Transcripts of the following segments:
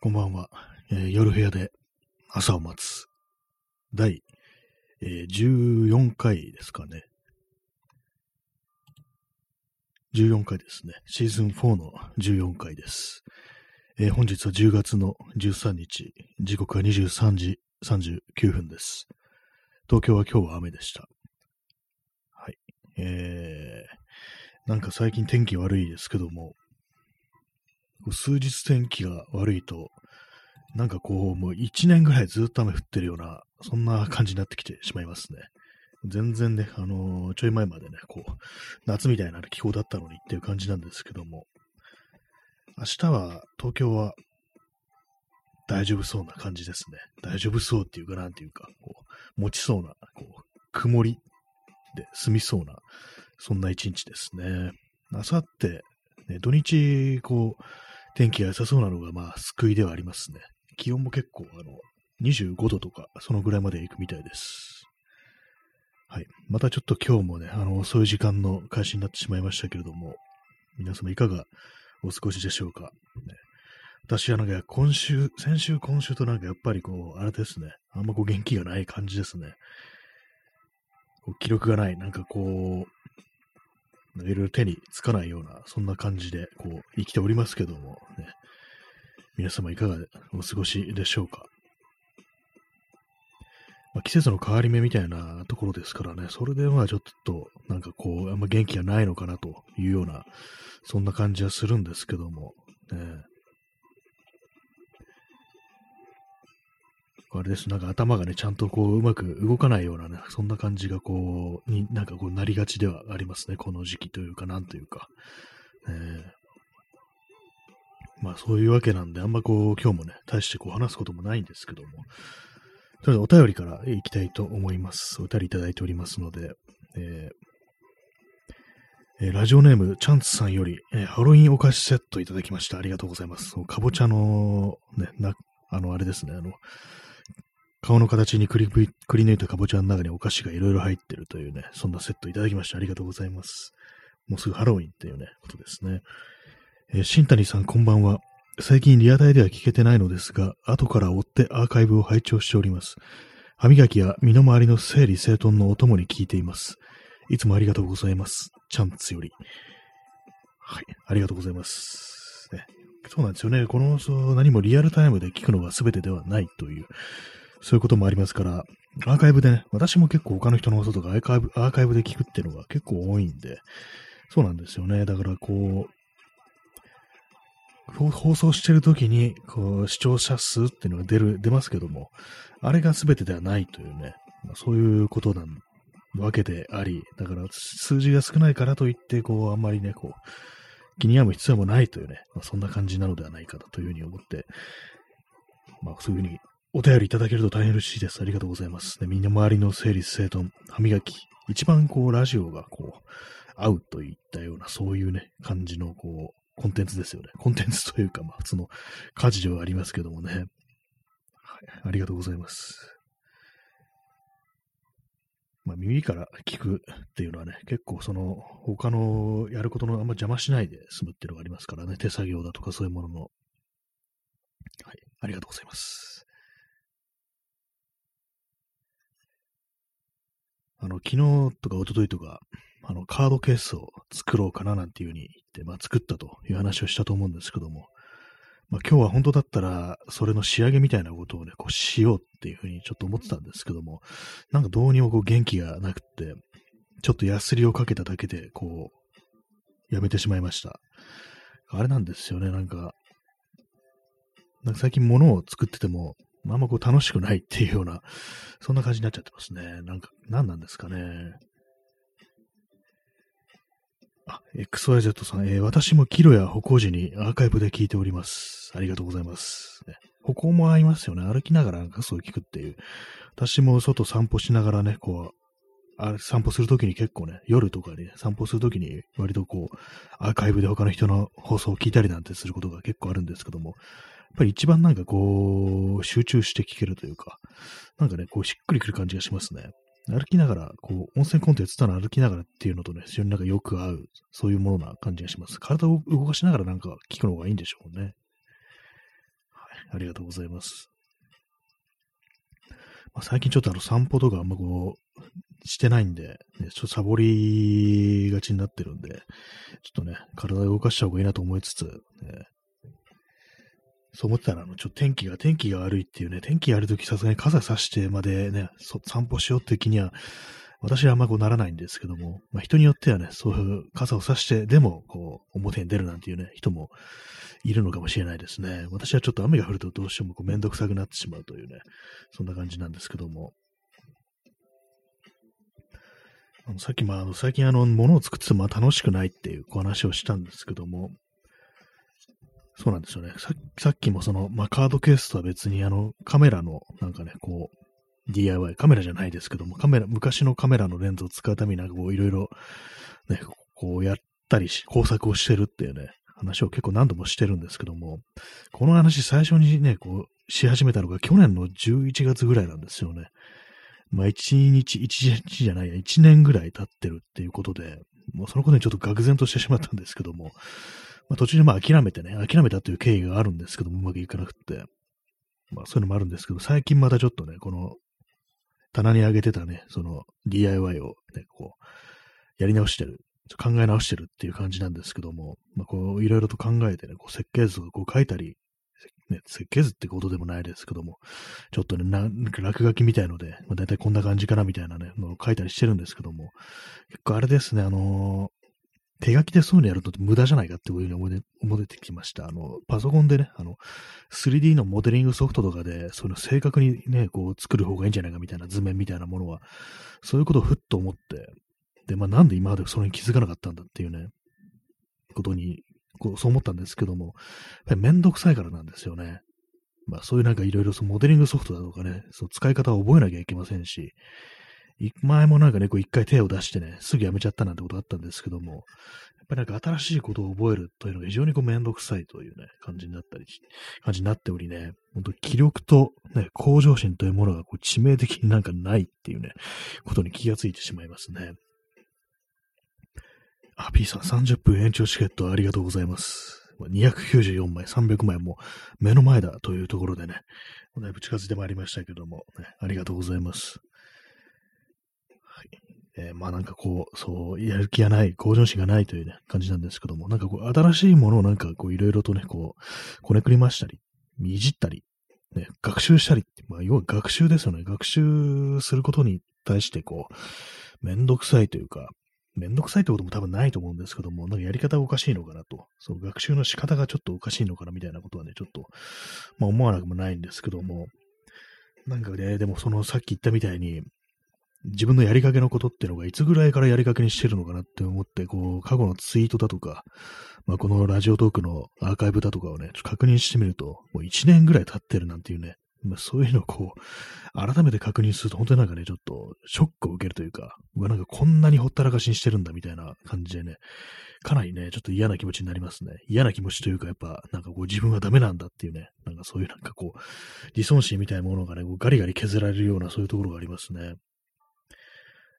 こんばんは。えー夜部屋で朝を待つ。第、えー14回ですかね。14回ですね。シーズン4の14回です。えー本日は10月の13日、時刻は23時39分です。東京は今日は雨でした。はい。えー、なんか最近天気悪いですけども、数日天気が悪いと、なんかこう、もう一年ぐらいずっと雨降ってるような、そんな感じになってきてしまいますね。全然ね、あのーちょい前までね、こう、夏みたいな気候だったのにっていう感じなんですけども、明日は、東京は、大丈夫そうな感じですね。大丈夫そうっていうか、なんていうか、こう、持ちそうな、こう、曇りで済みそうな、そんな一日ですね。あさって、ね、土日、こう、天気が良さそうなのが、まあ、救いではありますね。気温も結構、あの、25度とか、そのぐらいまで行くみたいです。はい。またちょっと今日もね、あの、遅い時間の開始になってしまいましたけれども、皆様いかがお過ごしでしょうか。ね、私はなんか今週、先週今週となんかやっぱりこう、あれですね、あんまこう元気がない感じですね。こう記録がない、なんかこう、いろいろ手につかないような、そんな感じで、こう、生きておりますけども、ね、皆様いかがお過ごしでしょうか。まあ、季節の変わり目みたいなところですからね、それでまあちょっと、なんかこう、あんま元気がないのかなというような、そんな感じはするんですけども、ね、あれです。なんか頭がね、ちゃんとこう、うまく動かないようなね、そんな感じがこう、になんかこう、なりがちではありますね。この時期というか、なんというか。えーまあ、そういうわけなんで、あんまこう、今日もね、大してこう、話すこともないんですけども、とりあえずお便りからいきたいと思います。お便りいただいておりますので、えーえラジオネーム、チャンツさんより、えハロウィンお菓子セットいただきました。ありがとうございます。かぼちゃの、ね、な、あの、あれですね、あの、顔の形にくりくり抜いたかぼちゃの中にお菓子がいろいろ入ってるというね、そんなセットいただきました。ありがとうございます。もうすぐハロウィンっていうね、ことですね。えー新谷さん、こんばんは。最近リアタイでは聞けてないのですが、後から追ってアーカイブを拝聴しております。歯磨きや身の回りの整理整頓のお供に聞いています。いつもありがとうございます。チャンツより。はい、ありがとうございます。ね、そうなんですよね。この放送何もリアルタイムで聞くのが全てではないという、そういうこともありますから、アーカイブでね、私も結構他の人の放送とかアーカイブアーカイブで聞くっていうのが結構多いんで、そうなんですよね。だからこう、放送してる時に、こう、視聴者数っていうのが出る、出ますけども、あれが全てではないというね、まあそういうことな、わけであり、だから数字が少ないからといって、こう、あんまりね、こう、気に病む必要もないというね、まあ、そんな感じなのではないかというふうに思って、まあ、そういうふうにお便りいただけると大変嬉しいです。ありがとうございます。ね、身の回りの整理整頓、歯磨き、一番こう、ラジオがこう、合うといったような、そういうね、感じのこう、コンテンツですよね。コンテンツというか、まあ、普通の家事ではありますけどもね。はい、ありがとうございます。まあ、耳から聞くっていうのはね、結構その、他のやることのあんま邪魔しないで済むっていうのがありますからね、手作業だとかそういうものの。はい、ありがとうございます。あの、昨日とか一昨日とか、あの、カードケースを作ろうかななんていうふうに言って、まあ、作ったという話をしたと思うんですけども、まあ、今日は本当だったら、それの仕上げみたいなことをね、こうしようっていうふうにちょっと思ってたんですけども、なんかどうにもこう元気がなくって、ちょっとヤスリをかけただけで、こう、やめてしまいました。あれなんですよね、なんか、なんか最近物を作ってても、あんまこう楽しくないっていうような、そんな感じになっちゃってますね。なんか、何なんですかね。あ、XYZ さん、えー私もキロや歩行時にアーカイブで聞いております。ありがとうございます。ね、歩行も合いますよね。歩きながらなんかそう聞くっていう。私も外散歩しながらね、こう、あ散歩するときに結構ね、夜とかに、ね、散歩するときに割とこう、アーカイブで他の人の放送を聞いたりなんてすることが結構あるんですけども、やっぱり一番なんかこう、集中して聞けるというか、なんかね、こうしっくりくる感じがしますね。歩きながら、こう、温泉コンテンツたの歩きながらっていうのとね、非常になんかよく合う、そういうものな感じがします。体を動かしながらなんか聞くのがいいんでしょうね。はい。ありがとうございます。まあ、最近ちょっとあの散歩とかあんまこう、してないんで、ね、ちょっとサボりがちになってるんで、ちょっとね、体を動かした方がいいなと思いつつ、ね、そう思ってたら、あの、ちょっと天気が、天気が悪いっていうね、天気悪いときさすがに傘さしてまでね、散歩しようって気には、私はあんまこうならないんですけども、まあ、人によってはね、そういう傘を差して、でも、こう、表に出るなんていうね、人もいるのかもしれないですね。私はちょっと雨が降るとどうしてもこうめんどくさくなってしまうというね、そんな感じなんですけども。あのさっき、まあ、最近あの、物を作ってても楽しくないっていうお話をしたんですけども、そうなんですよね。ささっきもその、まあ、カードケースとは別にあの、カメラの、なんかね、こう、DIY、カメラじゃないですけども、カメラ、昔のカメラのレンズを使うためになんかこういろいろね、こうやったりし、工作をしてるっていうね、話を結構何度もしてるんですけども、この話最初にね、こう、し始めたのが去年の11月ぐらいなんですよね。まあ、1日、1日じゃないや、1年ぐらい経ってるっていうことで、もうそのことにちょっと愕然としてしまったんですけども、まあ、途中でまあ諦めてね、諦めたという経緯があるんですけども、うまくいかなくって、まあそういうのもあるんですけど、最近またちょっとね、この棚に上げてたね、その DIY をね、こう、やり直してる、考え直してるっていう感じなんですけども、まあ、こう、いろいろと考えてね、こう設計図をこう書いたり、ね、設計図ってことでもないですけども、ちょっとね、なんか落書きみたいので、まあ、大体こんな感じかなみたいなね、のを書いたりしてるんですけども、結構あれですね、あの手書きでそういうのやると無駄じゃないかっていうふうに思い思ってきました。あの、パソコンでね、あの、3D のモデリングソフトとかで、そういうの正確にね、こう作る方がいいんじゃないかみたいな図面みたいなものは、そういうことをふっと思って、で、まあなんで今までそれに気づかなかったんだっていうね、ことに、こう、そう思ったんですけども、やっぱりめんどくさいからなんですよね。まあそういうなんかいろいろモデリングソフトだとかね、そう使い方を覚えなきゃいけませんし、前もなんかね、こう一回手を出してね、すぐやめちゃったなんてことあったんですけども、やっぱりなんか新しいことを覚えるというのが非常にこうめんどくさいというね、感じになったり、感じになっておりね、本当気力とね、向上心というものがこう致命的になんかないっていうね、ことに気がついてしまいますね。あ、P さん30分延長チケットありがとうございます。294枚、300枚も目の前だというところでね、だいぶ近づいてまいりましたけども、ね、ありがとうございます。えー、まあなんかこう、そう、やる気がない、向上心がないというね、感じなんですけども、なんかこう、新しいものをなんかこう、いろいろとね、こう、こねくりましたり、いじったり、ね、学習したり、まあ、要は学習ですよね。学習することに対してこう、めんどくさいというか、めんどくさいってことも多分ないと思うんですけども、なんかやり方がおかしいのかなと、その学習の仕方がちょっとおかしいのかなみたいなことはね、ちょっと、まあ思わなくもないんですけども、なんかね、でもそのさっき言ったみたいに、自分のやりかけのことっていうのがいつぐらいからやりかけにしてるのかなって思って、こう、過去のツイートだとか、まあ、このラジオトークのアーカイブだとかをね、ちょっと確認してみると、もう1年ぐらい経ってるなんていうね、まあ、そういうのをこう、改めて確認すると、本当になんかね、ちょっとショックを受けるというか、うわ、なんかこんなにほったらかしにしてるんだみたいな感じでね、かなりね、ちょっと嫌な気持ちになりますね。嫌な気持ちというか、やっぱ、なんかこう自分はダメなんだっていうね、なんかそういうなんかこう、自尊心みたいなものがね、こうガリガリ削られるようなそういうところがありますね。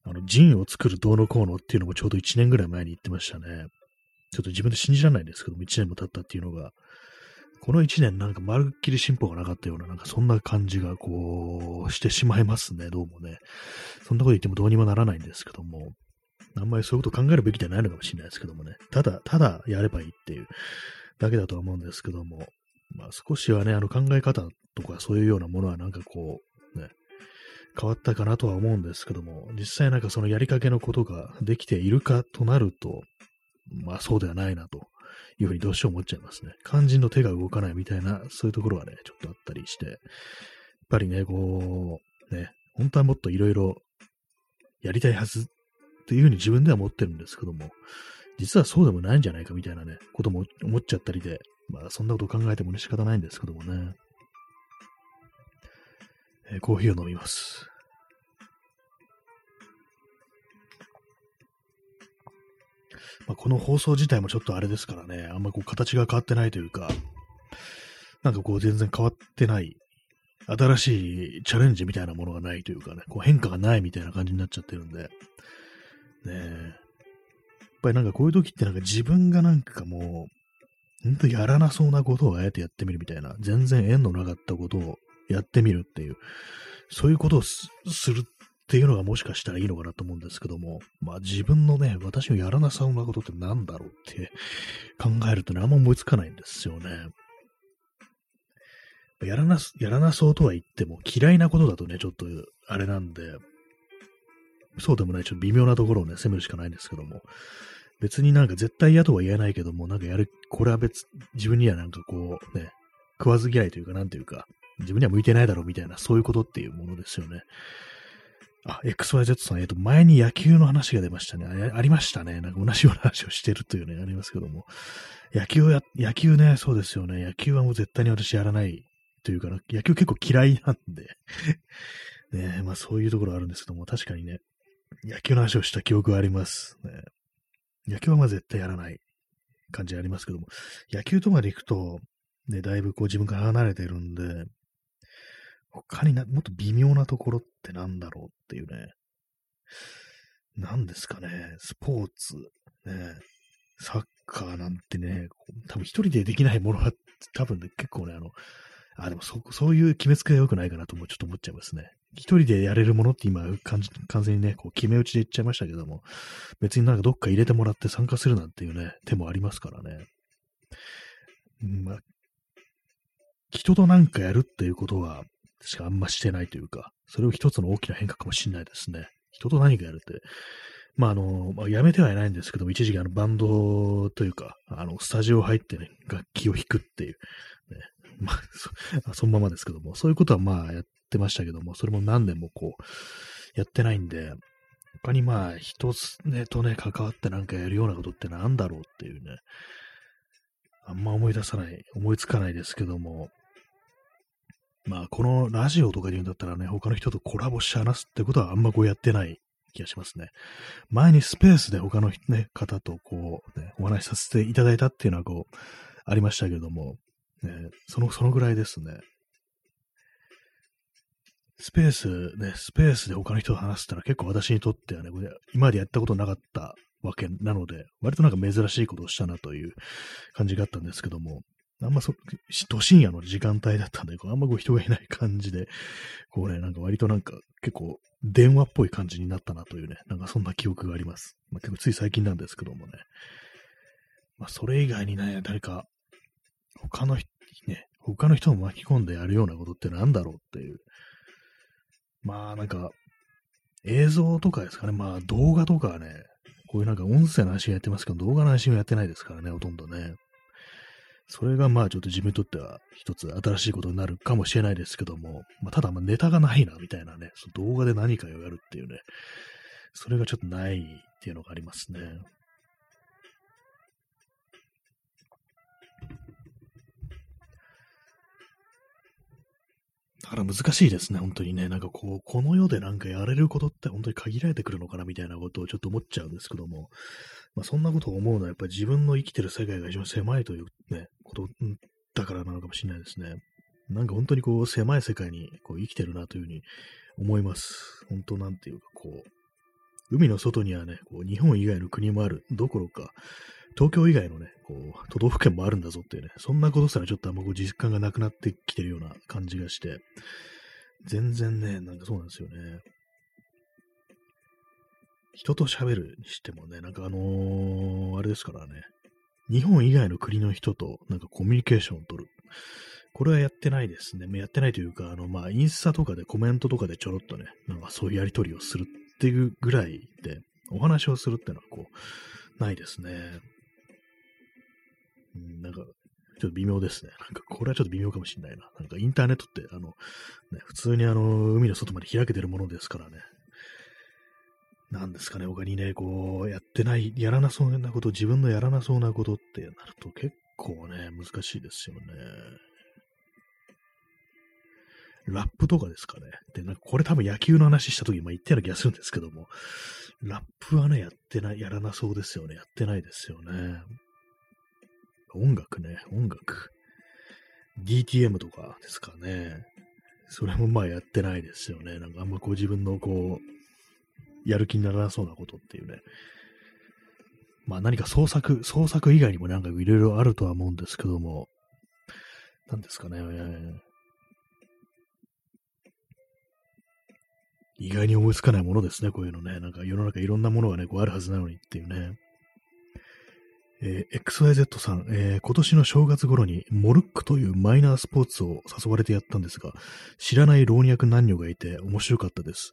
あの、ジンを作るどうのこうのっていうのもちょうど1年ぐらい前に言ってましたね。ちょっと自分で信じられないんですけども、1年も経ったっていうのが、この1年なんかまるっきり進歩がなかったような、なんかそんな感じがこう、してしまいますね、どうもね。そんなこと言ってもどうにもならないんですけども、あんまりそういうこと考えるべきじゃないのかもしれないですけどもね。ただ、ただやればいいっていうだけだとは思うんですけども、まあ少しはね、あの考え方とかそういうようなものはなんかこう、変わったかなとは思うんですけども、実際なんかそのやりかけのことができているかとなると、まあそうではないなというふうにどうしても思っちゃいますね。肝心の手が動かないみたいな、そういうところはね、ちょっとあったりして、やっぱりね、こう、ね、本当はもっといろいろやりたいはずっていうふうに自分では思ってるんですけども、実はそうでもないんじゃないかみたいなね、ことも思っちゃったりで、まあそんなこと考えてもね仕方ないんですけどもね。え、コーヒーを飲みます。まあ、この放送自体もちょっとあれですからね、あんまこう形が変わってないというか、なんかこう全然変わってない、新しいチャレンジみたいなものがないというかね、こう変化がないみたいな感じになっちゃってるんで、ねえ、やっぱりなんかこういう時ってなんか自分がなんかもう、本当やらなそうなことをあえてやってみるみたいな、全然縁のなかったことをやってみるっていう、そういうことをするっていうのがもしかしたらいいのかなと思うんですけども、まあ自分のね、私のやらなそうなことって何だろうって考えるとね、あんま思いつかないんですよね。やらな、やらなそうとは言っても嫌いなことだとね、ちょっとあれなんで、そうでもない、ちょっと微妙なところをね、攻めるしかないんですけども、別になんか絶対嫌とは言えないけども、なんかやる、これは別、自分にはなんかこう、ね、食わず嫌いというか、なんていうか、自分には向いてないだろうみたいな、そういうことっていうものですよね。あ、XYZ さん、えっと、前に野球の話が出ましたね。あありましたね。なんか同じような話をしてるというね、ありますけども。野球や、野球ね、そうですよね。野球はもう絶対に私やらないというかな、野球結構嫌いなんで ね、まあそういうところあるんですけども、確かにね、野球の話をした記憶があります。ね、野球はまあ絶対やらない感じありますけども、野球とかで行くと、ね、だいぶこう自分から離れてるんで、他にな、もっと微妙なところってなんだろうっていうね。何ですかね、スポーツ、ね、サッカーなんてね、多分一人でできないものは 多分ね、結構ね、あの、あ、でもそ、そういう決めつけが良くないかなともちょっと思っちゃいますね。一人でやれるものって今、完全にね、こう決め打ちで言っちゃいましたけども、別になんかどっか入れてもらって参加するなんていうね、手もありますからね。まあ、人となんかやるっていうことは、確かあんましてないというか、それを一つの大きな変化かもしれないですね。人と何かやるって、まあ、あの、まあ、やめてはいないんですけども、一時期あのバンドというか、あの、スタジオ入ってね、楽器を弾くっていう、ね、まあそ、そのままですけども、そういうことはまあやってましたけども、それも何年もこう、やってないんで、他にまあ、人ね、とね、関わってなんかやるようなことってなんだろうっていうね、あんま思い出さない、思いつかないですけども、まあ、このラジオとかで言うんだったらね、他の人とコラボし話すってことはあんまこうやってない気がしますね。前にスペースで他の、ね、方とこう、ね、お話しさせていただいたっていうのはこう、ありましたけども、ね、その、そのぐらいですね。スペース、ね、スペースで他の人と話すってのは結構私にとってはね、今までやったことなかったわけなので、割となんか珍しいことをしたなという感じがあったんですけども、あんまそ、都深夜の時間帯だったんで、あんまこう人がいない感じで、こうね、なんか割となんか結構電話っぽい感じになったなというね、なんかそんな記憶があります。まあ、結構つい最近なんですけどもね。まあそれ以外にね、誰か、他の人、ね、他の人を巻き込んでやるようなことってなんだろうっていう。まあなんか、映像とかですかね、まあ動画とかはね、こういうなんか音声の配信やってますけど、動画の配信はやってないですからね、ほとんどね。それがまあちょっと自分にとっては一つ新しいことになるかもしれないですけども、まあ、ただまネタがないなみたいなね、その動画で何かをやるっていうね、それがちょっとないっていうのがありますね。だから難しいですね、本当にね。なんかこう、この世でなんかやれることって本当に限られてくるのかなみたいなことをちょっと思っちゃうんですけども、まあ、そんなことを思うのはやっぱり自分の生きてる世界が一番狭いというね、ことだからなのかもしれないですね。なんか本当にこう狭い世界にこう生きてるなというふうに思います。本当なんていうかこう、海の外にはね、こう日本以外の国もあるどころか、東京以外のね、こう、都道府県もあるんだぞっていうね、そんなことすらちょっとあんまこう実感がなくなってきてるような感じがして、全然ね、なんかそうなんですよね。人と喋るにしてもね、なんかあのー、あれですからね、日本以外の国の人となんかコミュニケーションを取る。これはやってないですね。やってないというか、あの、まあ、インスタとかでコメントとかでちょろっとね、なんかそういうやりとりをするっていうぐらいで、お話をするっていうのはこう、ないですね。うん、なんか、ちょっと微妙ですね。なんか、これはちょっと微妙かもしれないな。なんか、インターネットって、あの、ね、普通にあの、海の外まで開けてるものですからね。なんですかね、他にね、こう、やってない、やらなそうなこと、自分のやらなそうなことってなると結構ね、難しいですよね。ラップとかですかね。で、なんかこれ多分野球の話した時も言ったような気がするんですけども、ラップはね、やってない、やらなそうですよね。やってないですよね。音楽ね、音楽。DTM とかですかね。それもまあやってないですよね。なんかあんまこう自分のこう、やる気にならなそうなことっていうね。まあ何か創作、創作以外にもなんかいろいろあるとは思うんですけども、何ですかね、意外に思いつかないものですね、こういうのね。なんか世の中いろんなものがね、こうあるはずなのにっていうね。えー、XYZ さん、えー、今年の正月頃にモルックというマイナースポーツを誘われてやったんですが、知らない老若男女がいて面白かったです。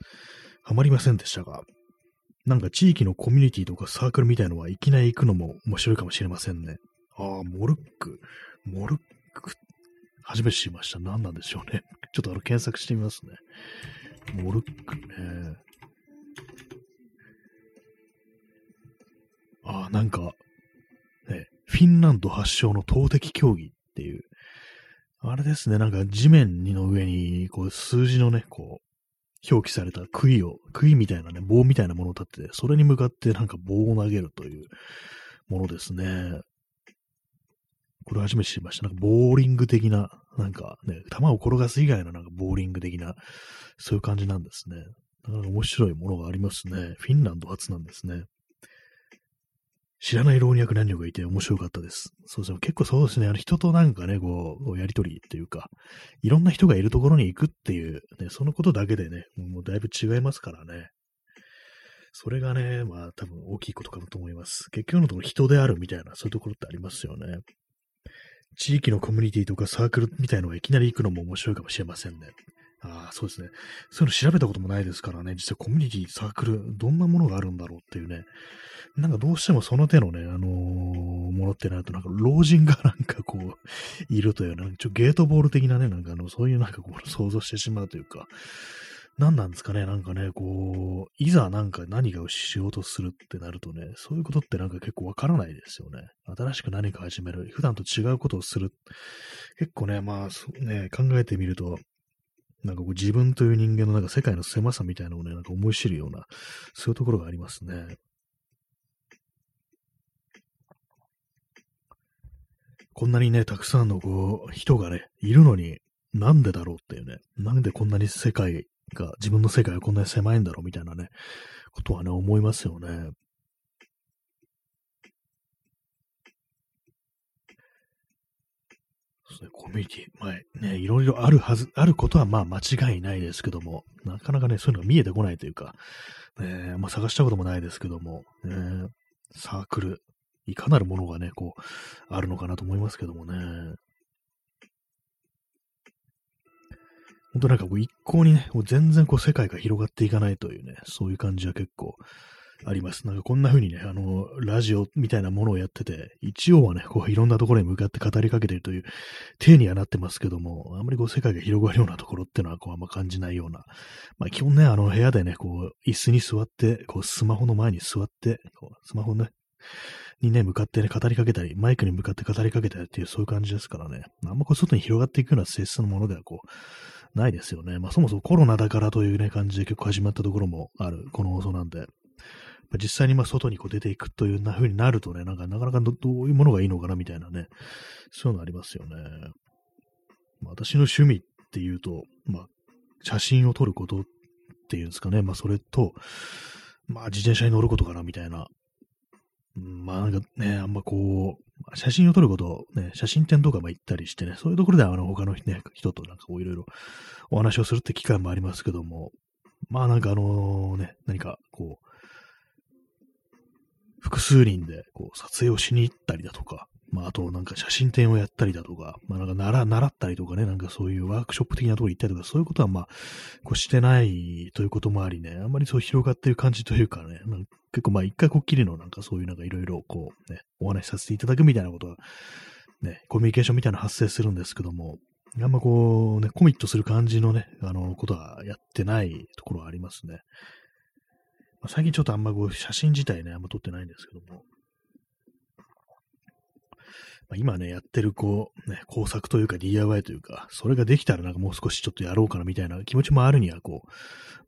ハマりませんでしたが、なんか地域のコミュニティとかサークルみたいのはいきなり行くのも面白いかもしれませんね。ああ、モルック。モルック。初めて知りました。何なんでしょうね。ちょっとあの検索してみますね。モルックね。ああ、なんか、フィンランド発祥の投擲競技っていう、あれですね、なんか地面の上に、こう、数字のね、こう、表記された杭を、杭みたいなね、棒みたいなものを立って、それに向かってなんか棒を投げるというものですね。これ初めて知りました。なんかボーリング的な、なんかね、球を転がす以外のなんかボーリング的な、そういう感じなんですね。なか面白いものがありますね。フィンランド初なんですね。知らない老若男女がいて面白かったです。そうですね。結構そうですね。あの人となんかね、こう、やりとりっていうか、いろんな人がいるところに行くっていう、ね、そのことだけでね、もうだいぶ違いますからね。それがね、まあ多分大きいことかと思います。結局のところ人であるみたいな、そういうところってありますよね。地域のコミュニティとかサークルみたいのがいきなり行くのも面白いかもしれませんね。ああ、そうですね。そういうの調べたこともないですからね、実際コミュニティ、サークル、どんなものがあるんだろうっていうね。なんかどうしてもその手のね、あのー、ものってなると、なんか老人がなんかこう、いるというような、ちょゲートボール的なね、なんかあの、そういうなんかこう、想像してしまうというか、何なんですかね、なんかね、こう、いざなんか何かをしようとするってなるとね、そういうことってなんか結構わからないですよね。新しく何か始める、普段と違うことをする。結構ね、まあ、ね、考えてみると、なんかこう自分という人間のなんか世界の狭さみたいなのをね、なんか思い知るような、そういうところがありますね。こんなにね、たくさんのこう、人がね、いるのに、なんでだろうっていうね、なんでこんなに世界が、自分の世界がこんなに狭いんだろうみたいなね、ことはね、思いますよね。そうね、コミュニティ、まあね、いろいろあるはず、あることはまあ間違いないですけども、なかなかね、そういうのが見えてこないというか、ね、まあ探したこともないですけども、ね、サークル、いかなるものがね、こう、あるのかなと思いますけどもね。本当なんかこう一向にね、もう全然こう世界が広がっていかないというね、そういう感じは結構あります。なんかこんな風にね、あの、ラジオみたいなものをやってて、一応はね、こういろんなところに向かって語りかけているという体にはなってますけども、あんまりこう世界が広がるようなところっていうのはこうあんま感じないような、まあ基本ね、あの部屋でね、こう椅子に座って、こうスマホの前に座って、こうスマホね、にね、向かってね、語りかけたり、マイクに向かって語りかけたりっていうそういう感じですからね、あんまこう外に広がっていくような性質のものではこう、ないですよね。まあそもそもコロナだからというね、感じで結構始まったところもある、この放送なんで。実際にまあ外にこう出ていくというな風になるとね、なんかなかなかどういうものがいいのかなみたいなね、そういうのありますよね。まあ、私の趣味っていうと、まあ、写真を撮ることっていうんですかね、まあそれと、まあ自転車に乗ることかなみたいな。まあなんかね、あんまこう、写真を撮ること、ね、写真展とかも行ったりしてね、そういうところであの他の、ね、人となんかこういろいろお話をするって機会もありますけども、まあなんかあのね、何かこう、複数人でこう撮影をしに行ったりだとか、まああとなんか写真展をやったりだとか、まあなんか習習ったりとかね、なんかそういうワークショップ的なところ行ったりとか、そういうことはまあ、こうしてないということもありね、あんまりそう広がってる感じというかね、結構まあ一回こっきりのなんかそういうなんかいろいろこうね、お話しさせていただくみたいなことは、ね、コミュニケーションみたいな発生するんですけども、あんまこうね、コミットする感じのね、あの、ことはやってないところはありますね。最近ちょっとあんまこう写真自体ね、あんま撮ってないんですけども、まあ、今ね、やってるこう、ね、工作というか DIY というか、それができたらなんかもう少しちょっとやろうかなみたいな気持ちもあるにはこう、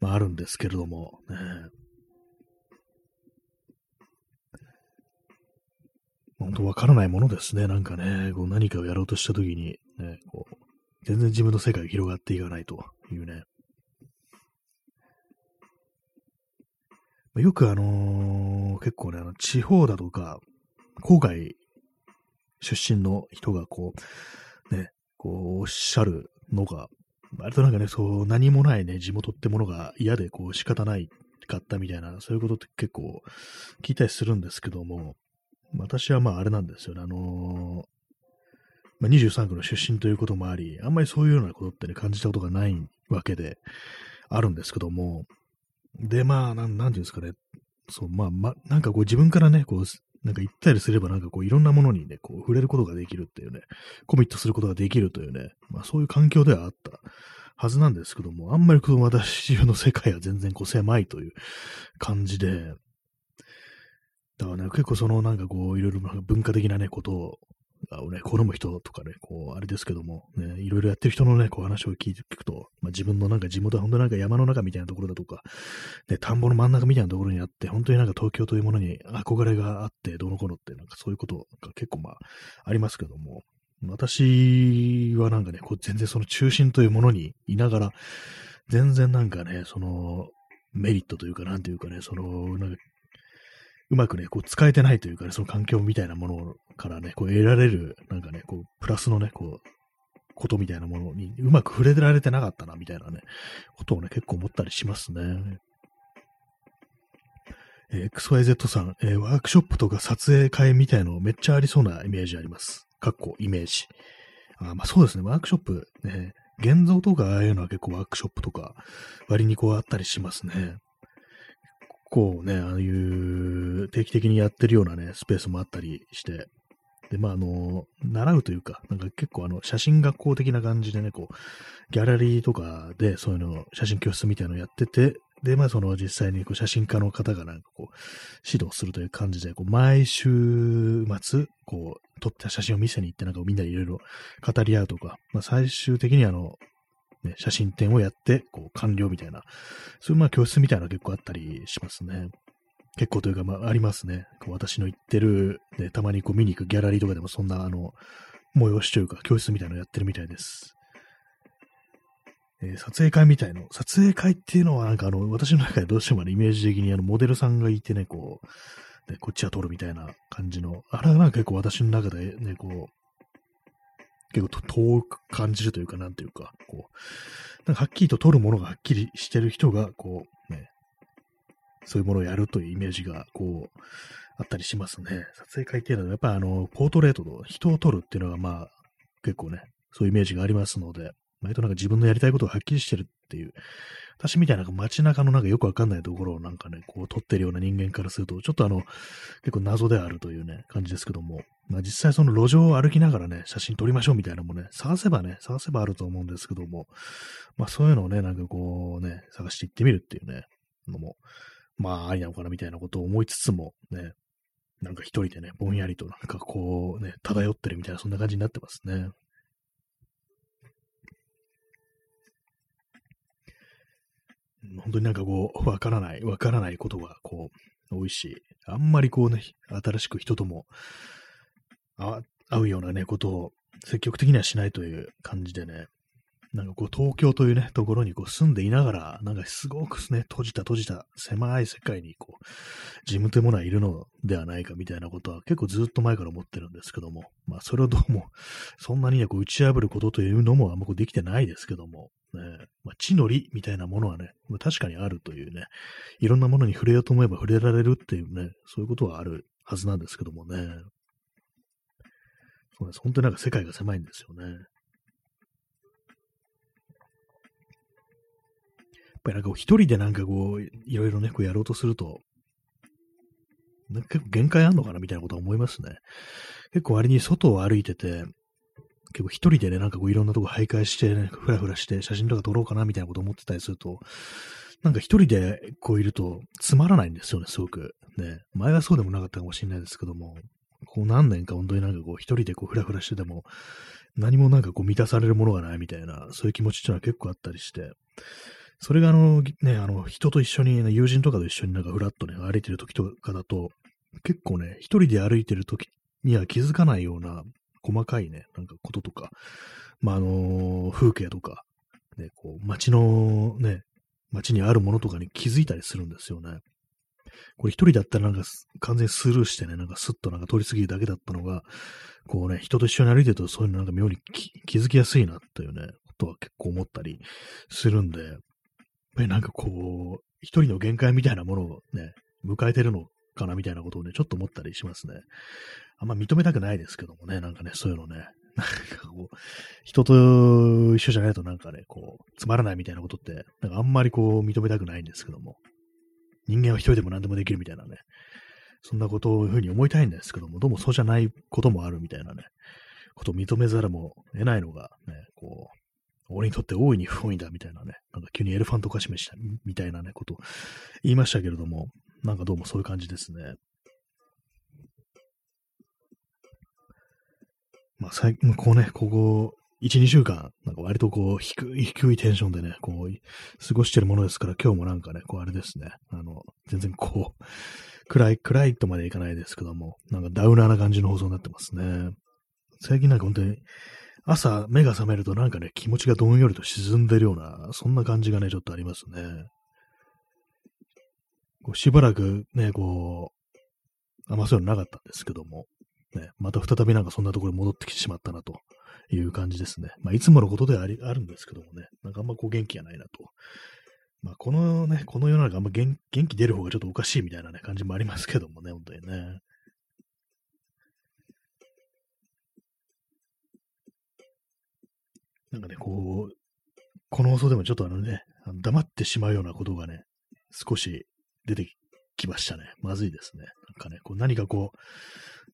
まああるんですけれども、ね、本当わからないものですね。なんかね、こう何かをやろうとしたときに、ね、こう、全然自分の世界が広がっていかないというね。よくあのー結構ね、あの地方だとか、郊外出身の人がこう、ね、こう、おっしゃるのが、割となんかね、そう、何もないね、地元ってものが嫌で、こう、仕方ないかったみたいな、そういうことって結構聞いたりするんですけども、私はまああれなんですよね、あのーまあ、23区の出身ということもあり、あんまりそういうようなことってね、感じたことがないわけで、あるんですけども、で、まあ、なん、なんていうんですかね、そう、まあ、ま、なんかこう自分からね、こう、なんか言ったりすればなんかこういろんなものにね、こう触れることができるっていうね、コミットすることができるというね、まあそういう環境ではあったはずなんですけども、あんまりこの私の世界は全然こう狭いという感じで、だからね、結構そのなんかこういろいろ文化的なね、ことををね、好む人とかね、こう、あれですけども、ね、いろいろやってる人のね、こう話を聞いて聞くと、まあ、自分のなんか地元は本当なんか山の中みたいなところだとか、ね、田んぼの真ん中みたいなところにあって、本当になんか東京というものに憧れがあって、どのこうのって、なんかそういうことが結構まあ、ありますけども、私はなんかね、こう全然その中心というものにいながら、全然なんかね、その、メリットというか、なんていうかね、その、なんかうまくね、こう使えてないというかね、その環境みたいなものからね、こう得られる、なんかね、こう、プラスのね、こう、ことみたいなものにうまく触れられてなかったな、みたいなね、ことをね、結構思ったりしますね。えー、XYZ さん、えー、ワークショップとか撮影会みたいのめっちゃありそうなイメージあります。かっこイメージ。あまあそうですね、ワークショップ、ね、現像とかああいうのは結構ワークショップとか割にこうあったりしますね。構ね、ああいう定期的にやってるようなね、スペースもあったりして、で、まあ、あの、習うというか、なんか結構あの、写真学校的な感じでね、こう、ギャラリーとかでそういうの、写真教室みたいなのやってて、で、まあ、その実際にこう写真家の方がなんかこう、指導するという感じで、こう、毎週末、こう、撮った写真を見せに行って、なんかみんなでいろいろ語り合うとか、まあ、最終的にあの、ね、写真展をやって、こう、完了みたいな、そういうまあ教室みたいなの結構あったりしますね。結構というか、まあ、ありますね。こう私の行ってる、ね、たまにこう見に行くギャラリーとかでもそんな、あの、催しというか、教室みたいなのやってるみたいです。えー、撮影会みたいの。撮影会っていうのは、なんかあの、私の中でどうしてもねイメージ的にあの、モデルさんがいてね、こう、ね、こっちは撮るみたいな感じの、あれはなんか結構私の中でね、こう、結構遠く感じるというか、なんていうか、こう、なんかはっきりと撮るものがはっきりしてる人が、こう、ね、そういうものをやるというイメージが、こう、あったりしますね。撮影会っていうのは、やっぱあの、ポートレートの人を撮るっていうのが、まあ、結構ね、そういうイメージがありますので、割となんか自分のやりたいことがはっきりしてるっていう私みたいな街中のなんかよくわかんないところをなんかね、こう撮ってるような人間からすると、ちょっとあの、結構謎であるというね、感じですけども、まあ実際その路上を歩きながらね、写真撮りましょうみたいなのもね、探せばね、探せばあると思うんですけども、まあそういうのをね、なんかこうね、探していってみるっていうね、のも、まあありなのかなみたいなことを思いつつも、ね、なんか一人でね、ぼんやりとなんかこうね、漂ってるみたいな、そんな感じになってますね。本当になんかこう、わからない、わからないことがこう、多いし、あんまりこうね、新しく人とも会うようなね、ことを積極的にはしないという感じでね、なんかこう東京というね、ところにこう住んでいながら、なんかすごくね、閉じた閉じた狭い世界にこう、自分というものはいるのではないかみたいなことは結構ずっと前から思ってるんですけども、まあそれをどうも、そんなにね、こう打ち破ることというのもあんまこうできてないですけども、ね、まあ、地の利みたいなものはね、確かにあるというね、いろんなものに触れようと思えば触れられるっていうね、そういうことはあるはずなんですけどもね。そうです。本当になんか世界が狭いんですよね。やっぱりなんか一人でなんかこう、いろいろね、こうやろうとすると、な結構限界あんのかなみたいなことは思いますね。結構割に外を歩いてて、結構一人でね、なんかこういろんなとこ徘徊してね、ふらふらして写真とか撮ろうかなみたいなこと思ってたりすると、なんか一人でこういるとつまらないんですよね、すごく。ね。前はそうでもなかったかもしれないですけども、こう何年か本当になんかこう一人でこうふらふらしてても、何もなんかこう満たされるものがないみたいな、そういう気持ちっていうのは結構あったりして、それがあの、ね、あの、人と一緒に、ね、友人とかと一緒になんかフラッとね、歩いてる時とかだと、結構ね、一人で歩いてる時には気づかないような細かいね、なんかこととか、まあ、あの、風景とか、ね、こう、街のね、街にあるものとかに気づいたりするんですよね。これ一人だったらなんか完全スルーしてね、なんかスッとなんか通り過ぎるだけだったのが、こうね、人と一緒に歩いてるとそういうのなんか妙に気づきやすいなというね、ことは結構思ったりするんで、やっぱりなんかこう、一人の限界みたいなものをね、迎えてるのかなみたいなことをね、ちょっと思ったりしますね。あんま認めたくないですけどもね、なんかね、そういうのね、なんかこう、人と一緒じゃないとなんかね、こう、つまらないみたいなことって、なんかあんまりこう、認めたくないんですけども、人間は一人でも何でもできるみたいなね、そんなことをふうに思いたいんですけども、どうもそうじゃないこともあるみたいなね、ことを認めざるも得ないのが、ね、こう、俺にとって大いに不本意だみたいなね、なんか急にエレファントカシメしたみたいなね、ことを言いましたけれども、なんかどうもそういう感じですね。まあ、最近、こうね、ここ、1、2週間、なんか割とこう、低い、低いテンションでね、こう、過ごしてるものですから、今日もなんかね、こう、あれですね、あの、全然こう、暗い、暗いとまでいかないですけども、なんかダウナーな感じの放送になってますね。最近なんか本当に、朝目が覚めるとなんかね、気持ちがどんよりと沈んでるような、そんな感じがね、ちょっとありますね。こうしばらくね、こう、あんまそういうのなかったんですけども、ね、また再びなんかそんなところに戻ってきてしまったなという感じですね。まあ、いつものことではありあるんですけどもね、なんかあんまこう元気がないなと。まあ、このね、この世の中あんま元元気出る方がちょっとおかしいみたいなね、感じもありますけどもね、本当にね。なんかね、こう、この放送でもちょっとあのね、黙ってしまうようなことがね、少し出てきましたね。まずいですね。なんかね、こう何かこ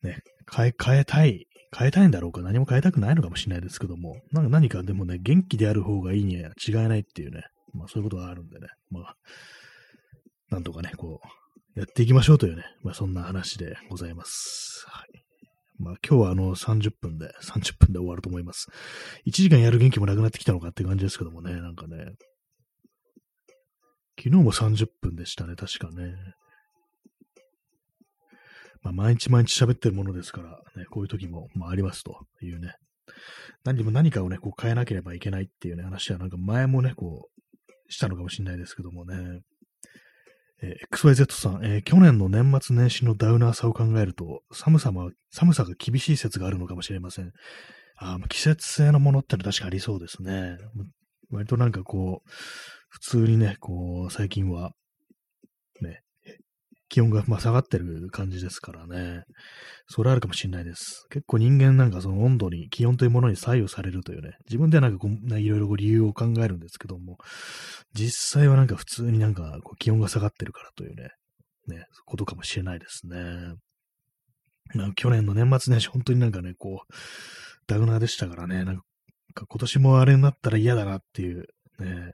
う、ね、変え、変えたい、変えたいんだろうか、何も変えたくないのかもしれないですけども、なんか何かでもね、元気である方がいいには違いないっていうね、まあそういうことがあるんでね、まあ、なんとかね、こう、やっていきましょうというね、まあそんな話でございます。はい。まあ今日はあの30分で、30分で終わると思います。1時間やる元気もなくなってきたのかって感じですけどもね、なんかね、昨日も30分でしたね、確かね。まあ、毎日毎日喋ってるものですから、ね、こういう時も、まあ、ありますというね。何でも何かをね、こう変えなければいけないっていうね、話はなんか前もね、こう、したのかもしれないですけどもね。えー、XYZ さん、えー、去年の年末年始のダウナーさを考えると、寒さも、寒さが厳しい説があるのかもしれません。あ季節性のものってのは確かありそうですね。割となんかこう、普通にね、こう、最近は、気温がまあ下がってる感じですからね。それあるかもしれないです。結構人間なんかその温度に、気温というものに左右されるというね、自分ではなんかこう、いろいろ理由を考えるんですけども、実際はなんか普通になんかこう気温が下がってるからというね、ね、ことかもしれないですね。まあ、去年の年末年始、本当になんかね、こう、ダウナーでしたからね、なんか今年もあれになったら嫌だなっていう、ね、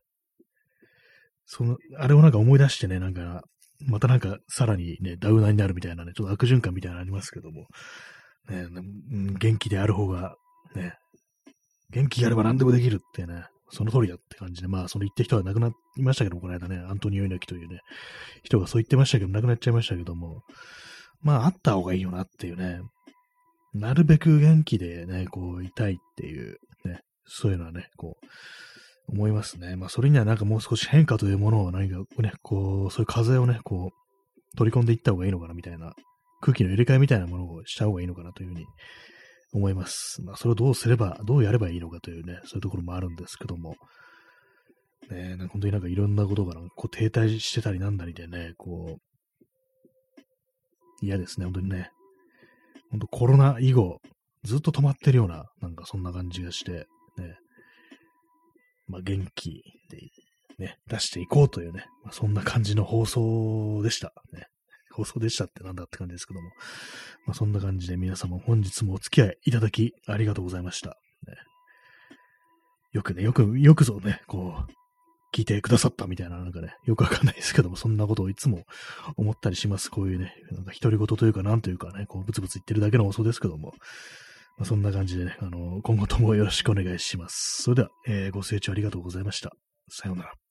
その、あれをなんか思い出してね、なんか、またなんかさらにね、ダウナーになるみたいなね、ちょっと悪循環みたいなのありますけども、ね、元気である方が、ね、元気があれば何でもできるってね、その通りだって感じで、まあ、その言って人は亡くなりましたけども、この間ね、アントニオ猪木というね、人がそう言ってましたけど、亡くなっちゃいましたけども、まあ、あった方がいいよなっていうね、なるべく元気でね、こう、いたいっていう、ね、そういうのはね、こう、思いますね。まあ、それにはなんかもう少し変化というものを何かね、こう、そういう風をね、こう、取り込んでいった方がいいのかなみたいな、空気の入れ替えみたいなものをした方がいいのかなというふうに思います。まあ、それをどうすれば、どうやればいいのかというね、そういうところもあるんですけども、ね、なんか本当になんかいろんなことがこう停滞してたりなんだりでね、こう、嫌ですね、本当にね。本当コロナ以後、ずっと止まってるような、なんかそんな感じがして、ね、まあ、元気で、ね、出していこうというね、まあ、そんな感じの放送でした。ね。放送でしたってなんだって感じですけども。まあ、そんな感じで皆様本日もお付き合いいただきありがとうございました。ね、よくね、よく、よくぞね、こう、聞いてくださったみたいな、なんかね、よくわかんないですけども、そんなことをいつも思ったりします。こういうね、なんか独り言というか、なんというかね、こう、ブツブツ言ってるだけの放送ですけども、まあ、そんな感じでね、あの、今後ともよろしくお願いします。それでは、えー、ご清聴ありがとうございました。さようなら。